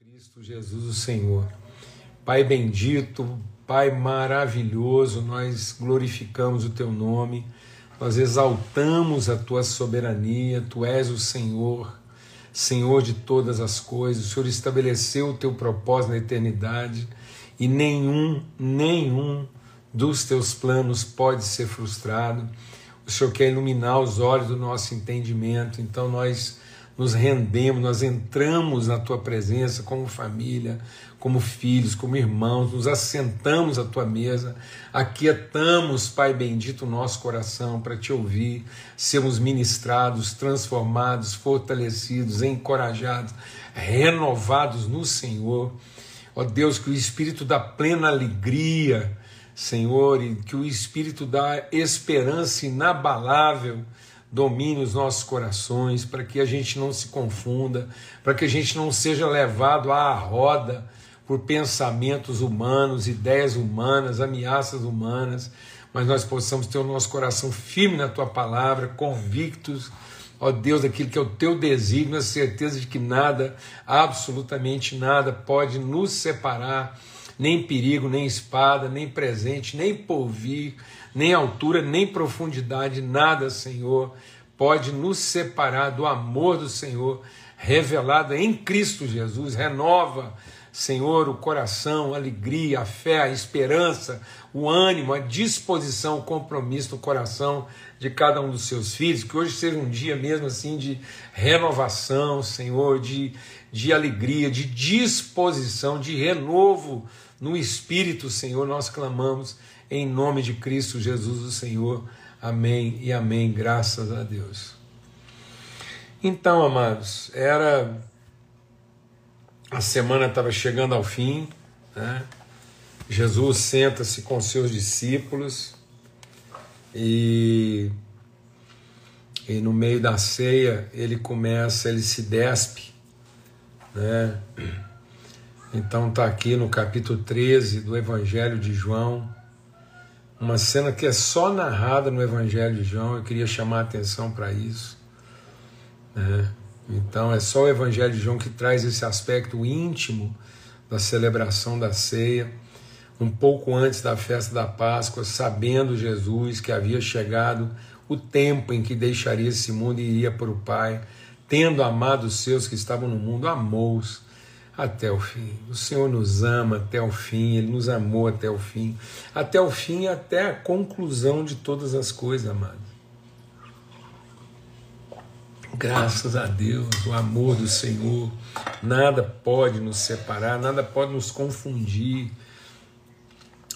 Cristo Jesus, o Senhor. Pai bendito, Pai maravilhoso, nós glorificamos o teu nome, nós exaltamos a tua soberania, tu és o Senhor, Senhor de todas as coisas, o Senhor estabeleceu o teu propósito na eternidade e nenhum, nenhum dos teus planos pode ser frustrado. O Senhor quer iluminar os olhos do nosso entendimento, então nós nos rendemos, nós entramos na tua presença como família, como filhos, como irmãos, nos assentamos à tua mesa, aquietamos, Pai bendito, o nosso coração para te ouvir, sermos ministrados, transformados, fortalecidos, encorajados, renovados no Senhor. Ó Deus, que o espírito da plena alegria, Senhor, e que o espírito da esperança inabalável, domine os nossos corações, para que a gente não se confunda, para que a gente não seja levado à roda por pensamentos humanos, ideias humanas, ameaças humanas, mas nós possamos ter o nosso coração firme na tua palavra, convictos, ó Deus, daquilo que é o teu desígnio, a certeza de que nada, absolutamente nada, pode nos separar, nem perigo, nem espada, nem presente, nem porvir nem altura, nem profundidade, nada, Senhor, pode nos separar do amor do Senhor revelado em Cristo Jesus. Renova, Senhor, o coração, a alegria, a fé, a esperança, o ânimo, a disposição, o compromisso no coração de cada um dos seus filhos. Que hoje seja um dia mesmo assim de renovação, Senhor, de, de alegria, de disposição, de renovo no espírito, Senhor. Nós clamamos em nome de Cristo Jesus, o Senhor. Amém e amém. Graças a Deus. Então, amados, era. A semana estava chegando ao fim, né? Jesus senta-se com seus discípulos e, e no meio da ceia ele começa, ele se despe, né? Então está aqui no capítulo 13 do Evangelho de João, uma cena que é só narrada no Evangelho de João, eu queria chamar a atenção para isso. Né? Então, é só o Evangelho de João que traz esse aspecto íntimo da celebração da ceia, um pouco antes da festa da Páscoa, sabendo Jesus que havia chegado o tempo em que deixaria esse mundo e iria para o Pai, tendo amado os seus que estavam no mundo, amou-os até o fim. O Senhor nos ama até o fim, Ele nos amou até o fim, até o fim até a conclusão de todas as coisas, amado. Graças a Deus, o amor do Senhor, nada pode nos separar, nada pode nos confundir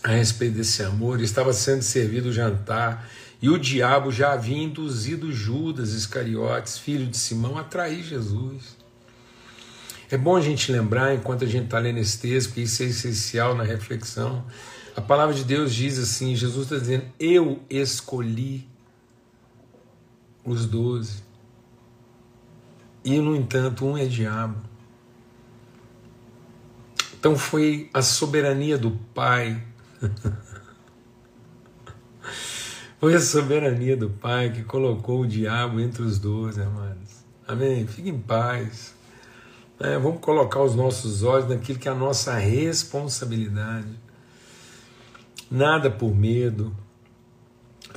a respeito desse amor. Estava sendo servido o jantar e o diabo já havia induzido Judas Iscariotes, filho de Simão, a trair Jesus. É bom a gente lembrar, enquanto a gente está lendo esse texto, porque isso é essencial na reflexão. A palavra de Deus diz assim: Jesus está dizendo, Eu escolhi os doze. E, no entanto, um é diabo. Então foi a soberania do Pai. foi a soberania do Pai que colocou o diabo entre os doze, amados. Amém? Fique em paz. É, vamos colocar os nossos olhos naquilo que é a nossa responsabilidade. Nada por medo,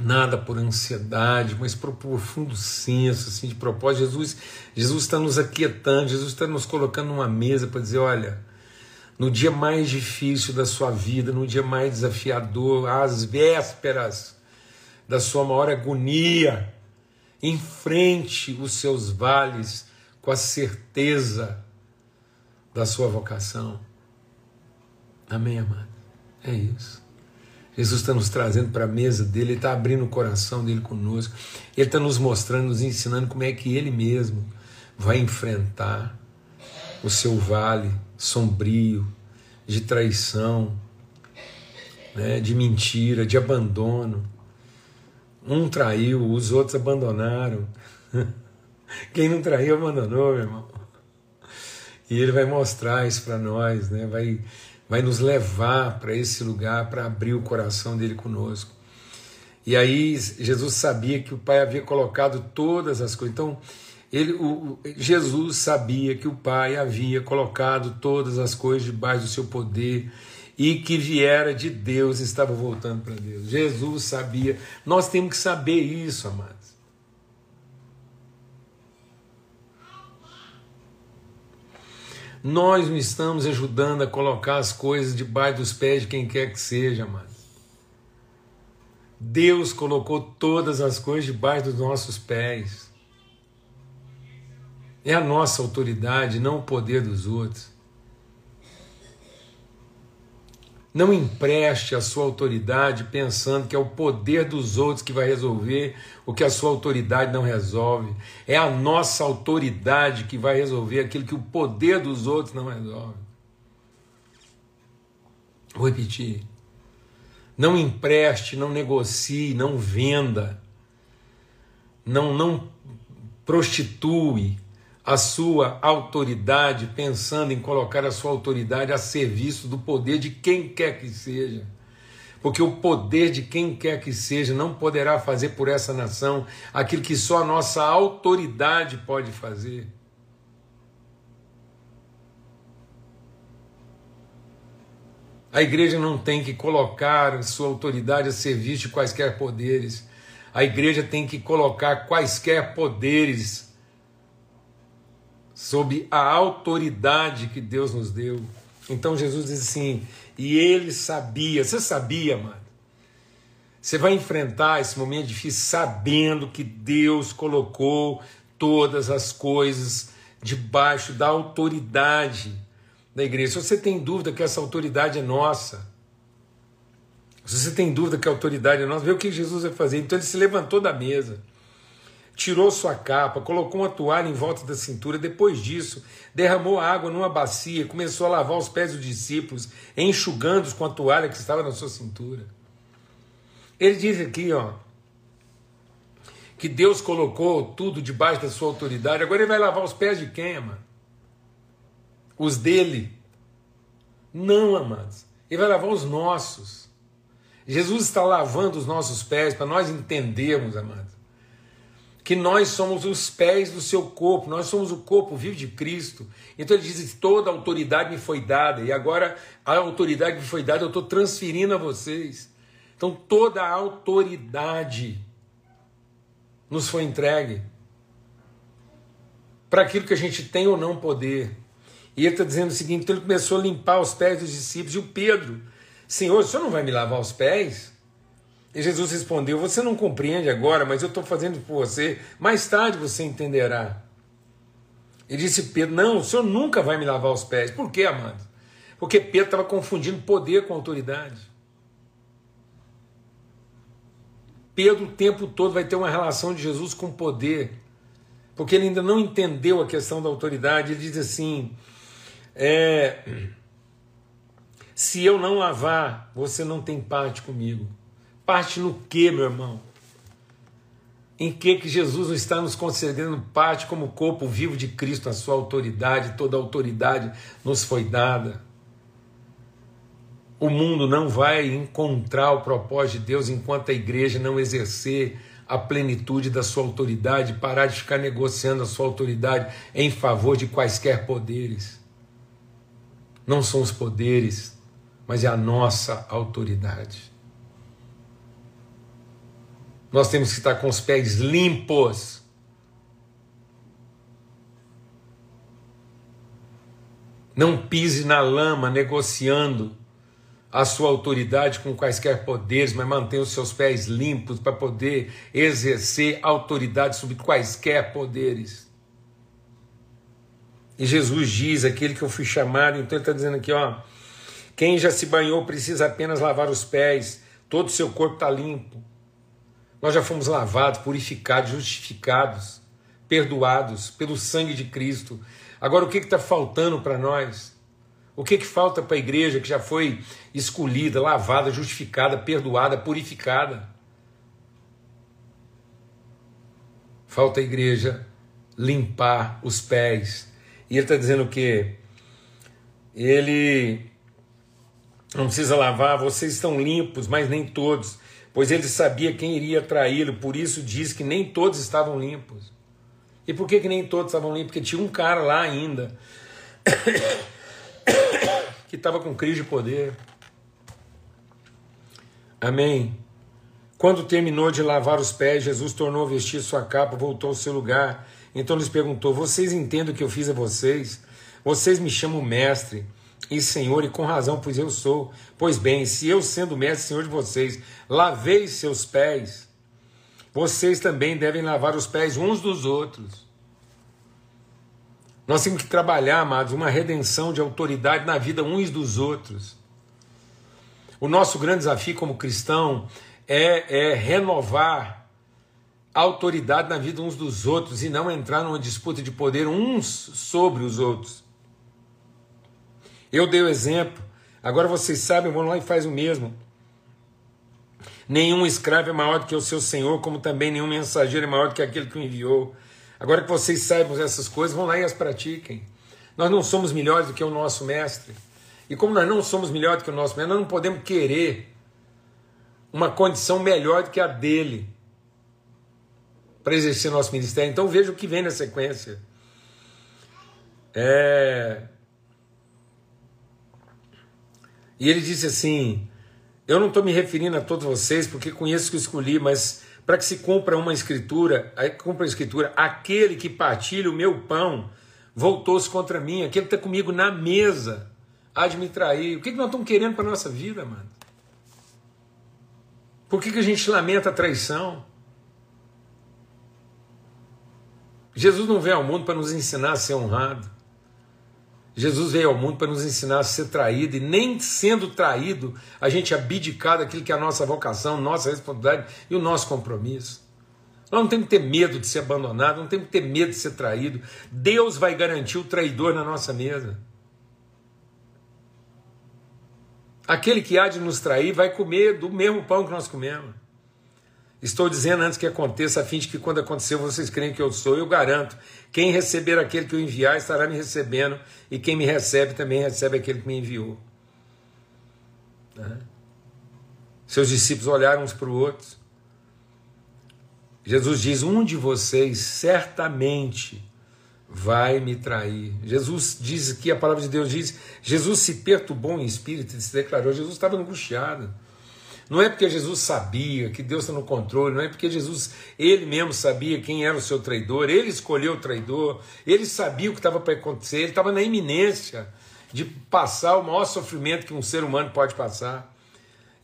nada por ansiedade, mas por profundo senso assim, de propósito. Jesus, Jesus está nos aquietando, Jesus está nos colocando numa mesa para dizer: olha, no dia mais difícil da sua vida, no dia mais desafiador, às vésperas da sua maior agonia, enfrente os seus vales com a certeza da sua vocação. Amém, amado? É isso. Jesus está nos trazendo para a mesa dele, ele está abrindo o coração dele conosco, ele está nos mostrando, nos ensinando como é que ele mesmo vai enfrentar o seu vale sombrio de traição, né, de mentira, de abandono. Um traiu, os outros abandonaram. Quem não traiu, abandonou, meu irmão. E ele vai mostrar isso para nós, né? vai, vai nos levar para esse lugar, para abrir o coração dele conosco. E aí Jesus sabia que o Pai havia colocado todas as coisas. Então, Ele, o, Jesus sabia que o Pai havia colocado todas as coisas debaixo do seu poder e que viera de Deus estava voltando para Deus. Jesus sabia. Nós temos que saber isso, amados. Nós não estamos ajudando a colocar as coisas debaixo dos pés de quem quer que seja, amados. Deus colocou todas as coisas debaixo dos nossos pés. É a nossa autoridade, não o poder dos outros. Não empreste a sua autoridade pensando que é o poder dos outros que vai resolver o que a sua autoridade não resolve. É a nossa autoridade que vai resolver aquilo que o poder dos outros não resolve. Vou repetir. Não empreste, não negocie, não venda, não, não prostitui a sua autoridade, pensando em colocar a sua autoridade a serviço do poder de quem quer que seja. Porque o poder de quem quer que seja não poderá fazer por essa nação aquilo que só a nossa autoridade pode fazer. A igreja não tem que colocar sua autoridade a serviço de quaisquer poderes. A igreja tem que colocar quaisquer poderes sob a autoridade que Deus nos deu. Então Jesus diz assim: e ele sabia, você sabia, mano? Você vai enfrentar esse momento difícil sabendo que Deus colocou todas as coisas debaixo da autoridade da igreja. Se você tem dúvida que essa autoridade é nossa, se você tem dúvida que a autoridade é nossa, vê o que Jesus vai fazer. Então ele se levantou da mesa tirou sua capa, colocou uma toalha em volta da cintura. Depois disso, derramou água numa bacia, começou a lavar os pés dos discípulos, enxugando-os com a toalha que estava na sua cintura. Ele diz aqui, ó, que Deus colocou tudo debaixo da sua autoridade. Agora ele vai lavar os pés de quem, mano? Os dele? Não, amados. Ele vai lavar os nossos. Jesus está lavando os nossos pés para nós entendermos, amados que nós somos os pés do seu corpo, nós somos o corpo vivo de Cristo. Então ele diz: toda a autoridade me foi dada, e agora a autoridade que me foi dada eu estou transferindo a vocês. Então toda a autoridade nos foi entregue para aquilo que a gente tem ou não poder. E ele está dizendo o seguinte: então ele começou a limpar os pés dos discípulos, e o Pedro, Senhor, o senhor não vai me lavar os pés? E Jesus respondeu: Você não compreende agora, mas eu estou fazendo por você. Mais tarde você entenderá. Ele disse Pedro: Não, o senhor nunca vai me lavar os pés. Por quê, amado? Porque Pedro estava confundindo poder com autoridade. Pedro o tempo todo vai ter uma relação de Jesus com poder, porque ele ainda não entendeu a questão da autoridade. Ele diz assim: é, Se eu não lavar, você não tem parte comigo. Parte no que, meu irmão? Em que que Jesus está nos concedendo parte como corpo vivo de Cristo, a sua autoridade, toda autoridade nos foi dada. O mundo não vai encontrar o propósito de Deus enquanto a igreja não exercer a plenitude da sua autoridade, parar de ficar negociando a sua autoridade em favor de quaisquer poderes. Não são os poderes, mas é a nossa autoridade. Nós temos que estar com os pés limpos. Não pise na lama negociando a sua autoridade com quaisquer poderes, mas mantenha os seus pés limpos para poder exercer autoridade sobre quaisquer poderes. E Jesus diz, aquele que eu fui chamado, então ele está dizendo aqui, ó, quem já se banhou precisa apenas lavar os pés, todo o seu corpo está limpo. Nós já fomos lavados, purificados, justificados, perdoados pelo sangue de Cristo. Agora, o que está faltando para nós? O que, que falta para a igreja que já foi escolhida, lavada, justificada, perdoada, purificada? Falta a igreja limpar os pés. E ele está dizendo o quê? Ele não precisa lavar, vocês estão limpos, mas nem todos pois ele sabia quem iria traí-lo, por isso diz que nem todos estavam limpos. E por que, que nem todos estavam ali? Porque tinha um cara lá ainda que estava com crise de poder. Amém. Quando terminou de lavar os pés, Jesus tornou a vestir sua capa, voltou ao seu lugar. Então lhes perguntou: Vocês entendem o que eu fiz a vocês? Vocês me chamam mestre e senhor, e com razão, pois eu sou. Pois bem, se eu, sendo mestre senhor de vocês, lavei seus pés, vocês também devem lavar os pés uns dos outros. Nós temos que trabalhar, amados, uma redenção de autoridade na vida uns dos outros. O nosso grande desafio como cristão é, é renovar a autoridade na vida uns dos outros e não entrar numa disputa de poder uns sobre os outros. Eu dei o exemplo, agora vocês sabem, vão lá e faz o mesmo. Nenhum escravo é maior do que o seu senhor, como também nenhum mensageiro é maior do que aquele que o enviou. Agora que vocês saibam essas coisas, vão lá e as pratiquem. Nós não somos melhores do que o nosso mestre. E como nós não somos melhores do que o nosso mestre, nós não podemos querer uma condição melhor do que a dele para exercer nosso ministério. Então veja o que vem na sequência. É... E ele disse assim: Eu não estou me referindo a todos vocês, porque conheço que escolhi, mas para que se cumpra uma escritura, cumpra a escritura, aquele que partilha o meu pão voltou-se contra mim, aquele que está comigo na mesa há de me trair. O que, que nós estamos querendo para a nossa vida, mano? Por que, que a gente lamenta a traição? Jesus não veio ao mundo para nos ensinar a ser honrado. Jesus veio ao mundo para nos ensinar a ser traído, e nem sendo traído, a gente abdicar daquilo que é a nossa vocação, nossa responsabilidade e o nosso compromisso. Nós não temos que ter medo de ser abandonado, não temos que ter medo de ser traído. Deus vai garantir o traidor na nossa mesa. Aquele que há de nos trair vai comer do mesmo pão que nós comemos. Estou dizendo antes que aconteça, a fim de que quando acontecer vocês creem que eu sou, eu garanto. Quem receber aquele que eu enviar estará me recebendo, e quem me recebe também recebe aquele que me enviou. Né? Seus discípulos olharam uns para os outros. Jesus diz: Um de vocês certamente vai me trair. Jesus diz que a palavra de Deus diz: Jesus se perturbou em espírito e se declarou. Jesus estava angustiado. Não é porque Jesus sabia que Deus está no controle, não é porque Jesus, ele mesmo sabia quem era o seu traidor, ele escolheu o traidor, ele sabia o que estava para acontecer, ele estava na iminência de passar o maior sofrimento que um ser humano pode passar.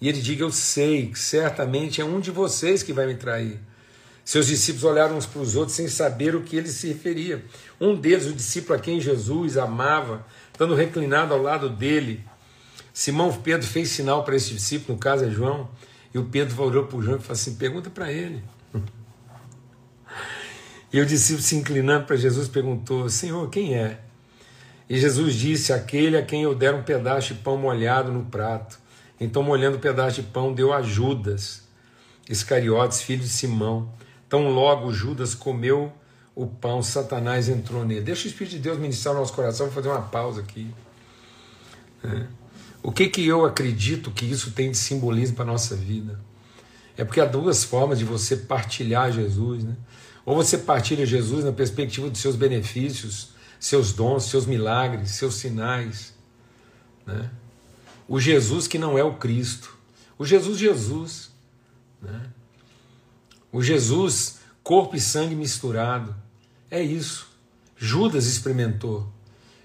E ele diga: Eu sei que certamente é um de vocês que vai me trair. Seus discípulos olharam uns para os outros sem saber o que ele se referia. Um deles, o discípulo a quem Jesus amava, estando reclinado ao lado dele, Simão Pedro fez sinal para esse discípulo, no caso é João, e o Pedro olhou para o João e falou assim: pergunta para ele. E o discípulo se inclinando para Jesus perguntou: Senhor, quem é? E Jesus disse: Aquele a quem eu der um pedaço de pão molhado no prato. Então, molhando o pedaço de pão, deu a Judas, Iscariotes, filho de Simão. Tão logo Judas comeu o pão, Satanás entrou nele. Deixa o Espírito de Deus ministrar o nosso coração, vou fazer uma pausa aqui. É. O que, que eu acredito que isso tem de simbolismo para a nossa vida? É porque há duas formas de você partilhar Jesus. Né? Ou você partilha Jesus na perspectiva dos seus benefícios, seus dons, seus milagres, seus sinais. Né? O Jesus que não é o Cristo. O Jesus, Jesus. Né? O Jesus, corpo e sangue misturado. É isso. Judas experimentou.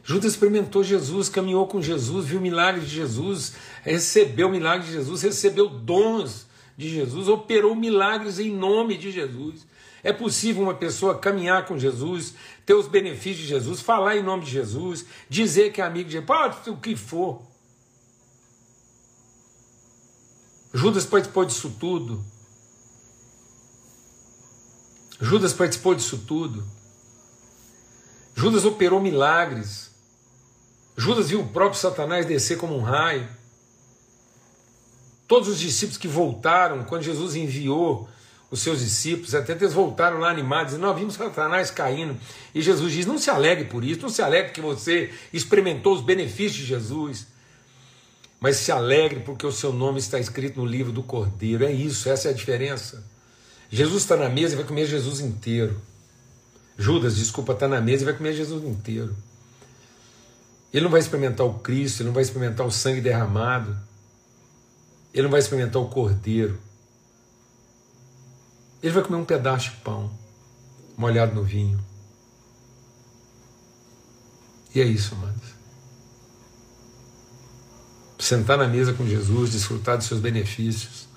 Judas experimentou Jesus, caminhou com Jesus, viu milagres de Jesus, recebeu milagres de Jesus, recebeu dons de Jesus, operou milagres em nome de Jesus. É possível uma pessoa caminhar com Jesus, ter os benefícios de Jesus, falar em nome de Jesus, dizer que é amigo de Jesus, pode o que for. Judas participou disso tudo. Judas participou disso tudo. Judas operou milagres. Judas viu o próprio Satanás descer como um raio. Todos os discípulos que voltaram, quando Jesus enviou os seus discípulos, até eles voltaram lá animados, e nós vimos Satanás caindo. E Jesus diz: Não se alegre por isso, não se alegre que você experimentou os benefícios de Jesus, mas se alegre porque o seu nome está escrito no livro do Cordeiro. É isso, essa é a diferença. Jesus está na mesa e vai comer Jesus inteiro. Judas, desculpa, está na mesa e vai comer Jesus inteiro. Ele não vai experimentar o Cristo, ele não vai experimentar o sangue derramado, ele não vai experimentar o cordeiro. Ele vai comer um pedaço de pão molhado no vinho. E é isso, amados. Sentar na mesa com Jesus, desfrutar dos seus benefícios,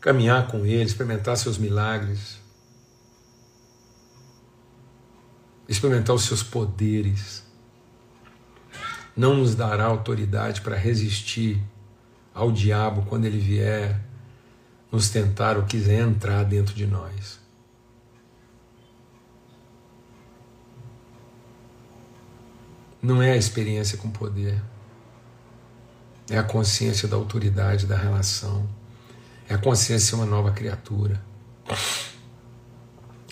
caminhar com Ele, experimentar seus milagres, experimentar os seus poderes, não nos dará autoridade para resistir ao diabo quando ele vier nos tentar ou quiser entrar dentro de nós. Não é a experiência com poder, é a consciência da autoridade, da relação, é a consciência de uma nova criatura.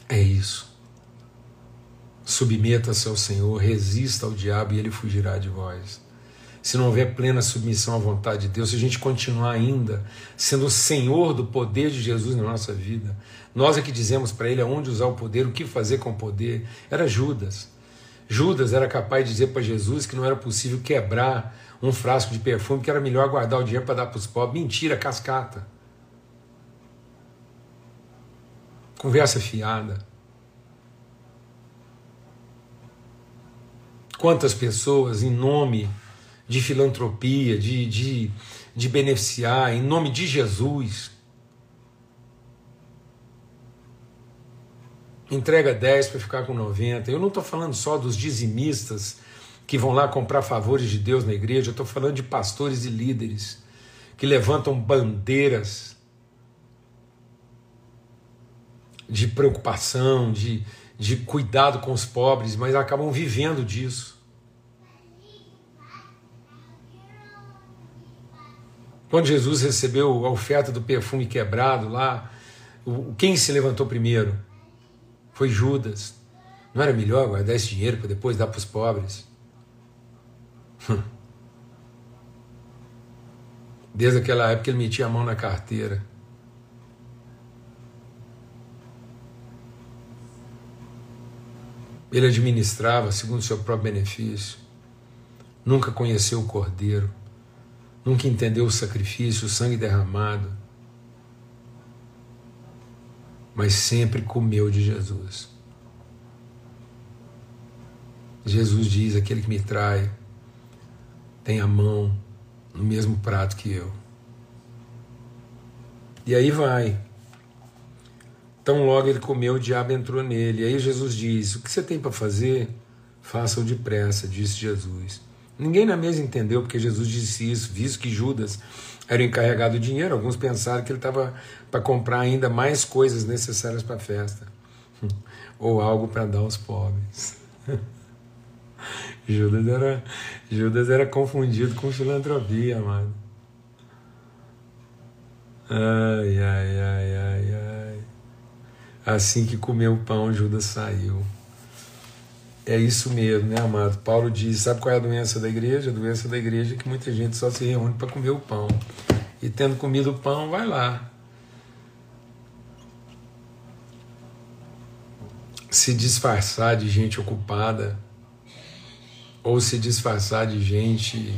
É isso. Submeta-se ao Senhor, resista ao diabo e ele fugirá de vós. Se não houver plena submissão à vontade de Deus, se a gente continuar ainda sendo o senhor do poder de Jesus na nossa vida, nós é que dizemos para ele aonde usar o poder, o que fazer com o poder. Era Judas. Judas era capaz de dizer para Jesus que não era possível quebrar um frasco de perfume, que era melhor guardar o dinheiro para dar para os pobres. Mentira, cascata. Conversa fiada. Quantas pessoas, em nome de filantropia, de, de, de beneficiar, em nome de Jesus, entrega 10 para ficar com 90. Eu não estou falando só dos dizimistas que vão lá comprar favores de Deus na igreja, eu estou falando de pastores e líderes que levantam bandeiras de preocupação, de, de cuidado com os pobres, mas acabam vivendo disso. Quando Jesus recebeu a oferta do perfume quebrado lá, quem se levantou primeiro? Foi Judas. Não era melhor guardar esse dinheiro para depois dar para os pobres? Desde aquela época ele metia a mão na carteira. Ele administrava segundo seu próprio benefício. Nunca conheceu o Cordeiro. Nunca entendeu o sacrifício, o sangue derramado. Mas sempre comeu de Jesus. Jesus diz: aquele que me trai tem a mão no mesmo prato que eu. E aí vai. Tão logo ele comeu, o diabo entrou nele. E aí Jesus diz: O que você tem para fazer? Faça-o depressa, disse Jesus. Ninguém na mesa entendeu porque Jesus disse isso, visto que Judas era o encarregado do dinheiro. Alguns pensaram que ele estava para comprar ainda mais coisas necessárias para a festa, ou algo para dar aos pobres. Judas era, Judas era confundido com filantropia, mano. Ai, ai, ai, ai, ai. Assim que comeu o pão, Judas saiu. É isso mesmo, né, amado? Paulo diz: sabe qual é a doença da igreja? A doença da igreja é que muita gente só se reúne para comer o pão. E tendo comido o pão, vai lá. Se disfarçar de gente ocupada, ou se disfarçar de gente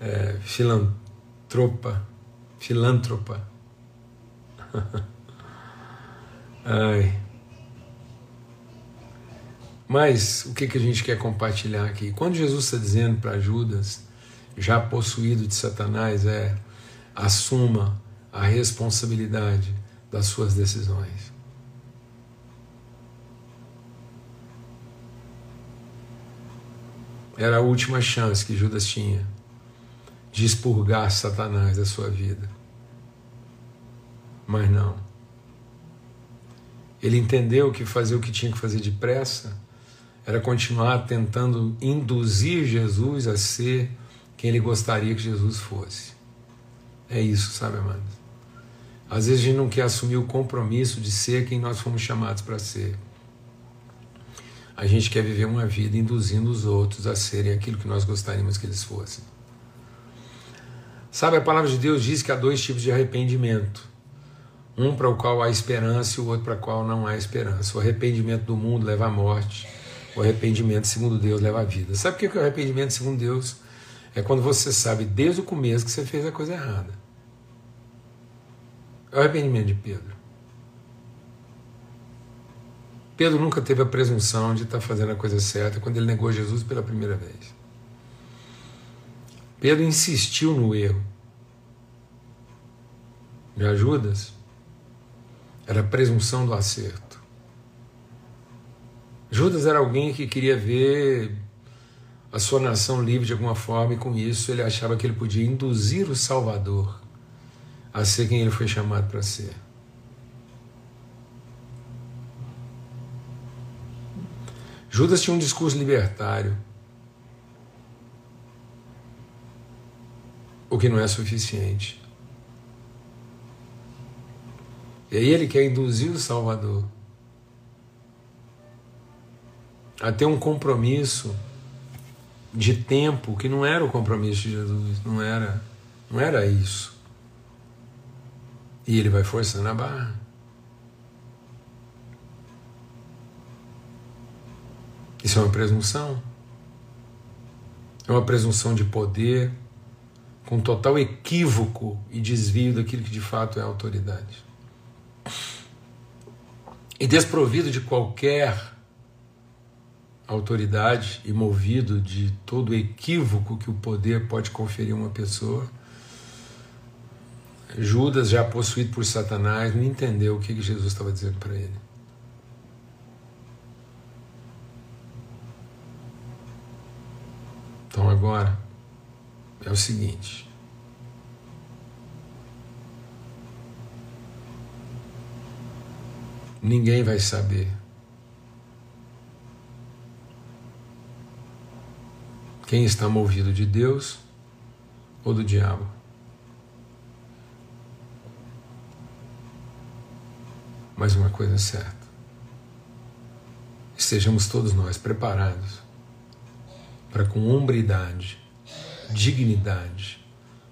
é, filantropa, filântropa. Ai. Mas o que, que a gente quer compartilhar aqui? Quando Jesus está dizendo para Judas, já possuído de Satanás, é assuma a responsabilidade das suas decisões. Era a última chance que Judas tinha de expurgar Satanás da sua vida. Mas não. Ele entendeu que fazer o que tinha que fazer depressa era continuar tentando induzir Jesus a ser quem ele gostaria que Jesus fosse. É isso, sabe, amados? Às vezes a gente não quer assumir o compromisso de ser quem nós fomos chamados para ser. A gente quer viver uma vida induzindo os outros a serem aquilo que nós gostaríamos que eles fossem. Sabe, a palavra de Deus diz que há dois tipos de arrependimento: Um para o qual há esperança e o outro para o qual não há esperança. O arrependimento do mundo leva à morte, o arrependimento segundo Deus leva à vida. Sabe o que é o arrependimento segundo Deus? É quando você sabe desde o começo que você fez a coisa errada. É o arrependimento de Pedro. Pedro nunca teve a presunção de estar fazendo a coisa certa quando ele negou Jesus pela primeira vez. Pedro insistiu no erro. Já Judas era a presunção do acerto. Judas era alguém que queria ver a sua nação livre de alguma forma, e com isso ele achava que ele podia induzir o Salvador a ser quem ele foi chamado para ser. Judas tinha um discurso libertário, o que não é suficiente. E aí ele quer induzir o Salvador a ter um compromisso de tempo que não era o compromisso de Jesus, não era, não era isso. E ele vai forçando a barra. Isso é uma presunção. É uma presunção de poder, com total equívoco e desvio daquilo que de fato é autoridade. E desprovido de qualquer autoridade e movido de todo equívoco que o poder pode conferir a uma pessoa, Judas, já possuído por Satanás, não entendeu o que Jesus estava dizendo para ele. Então agora é o seguinte. Ninguém vai saber Quem está movido de Deus ou do diabo? Mas uma coisa é certa: estejamos todos nós preparados para, com hombridade, dignidade,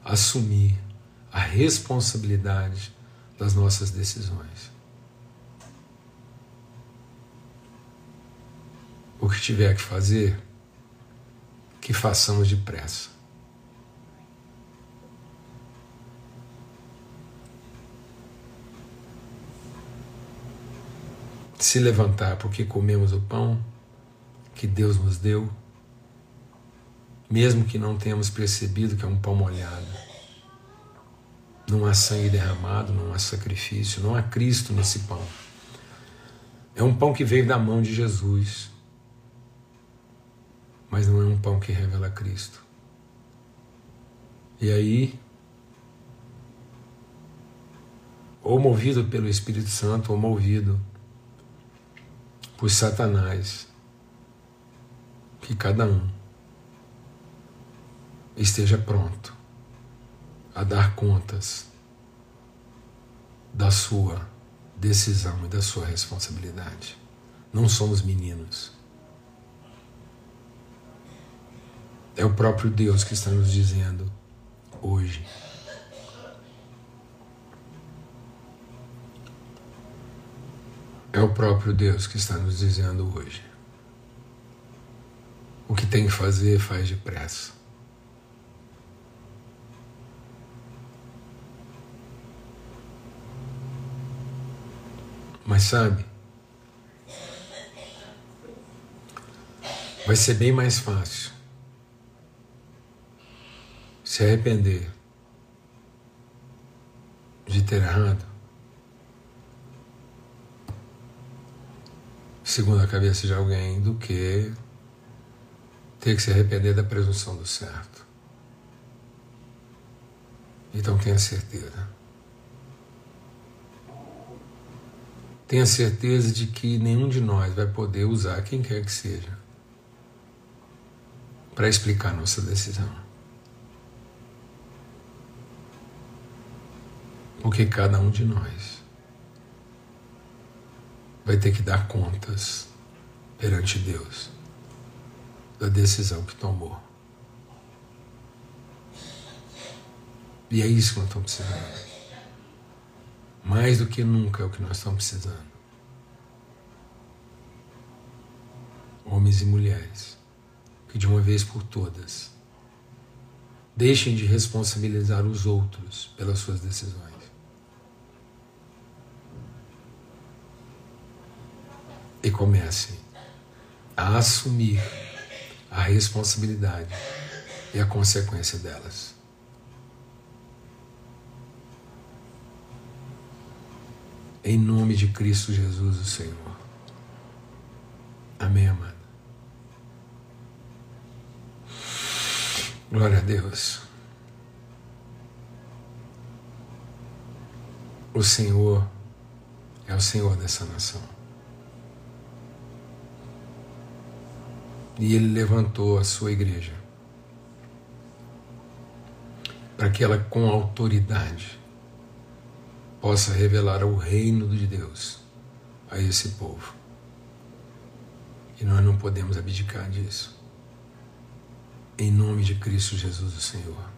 assumir a responsabilidade das nossas decisões. O que tiver que fazer, que façamos depressa. Se levantar porque comemos o pão que Deus nos deu, mesmo que não tenhamos percebido que é um pão molhado. Não há sangue derramado, não há sacrifício, não há Cristo nesse pão. É um pão que veio da mão de Jesus mas não é um pão que revela Cristo. E aí, ou movido pelo Espírito Santo, ou movido por Satanás, que cada um esteja pronto a dar contas da sua decisão e da sua responsabilidade. Não somos meninos. É o próprio Deus que está nos dizendo hoje. É o próprio Deus que está nos dizendo hoje. O que tem que fazer, faz depressa. Mas sabe, vai ser bem mais fácil se arrepender de ter errado, segundo a cabeça de alguém, do que ter que se arrepender da presunção do certo. Então tenha certeza. Tenha certeza de que nenhum de nós vai poder usar quem quer que seja para explicar nossa decisão. Porque cada um de nós vai ter que dar contas perante Deus da decisão que tomou. E é isso que nós estamos precisando. Mais do que nunca é o que nós estamos precisando. Homens e mulheres que de uma vez por todas deixem de responsabilizar os outros pelas suas decisões. E comecem a assumir a responsabilidade e a consequência delas. Em nome de Cristo Jesus, o Senhor. Amém, amado. Glória a Deus. O Senhor é o Senhor dessa nação. E Ele levantou a sua igreja para que ela, com autoridade, possa revelar o reino de Deus a esse povo. E nós não podemos abdicar disso. Em nome de Cristo Jesus, o Senhor.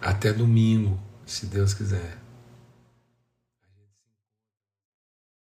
Até domingo, se Deus quiser.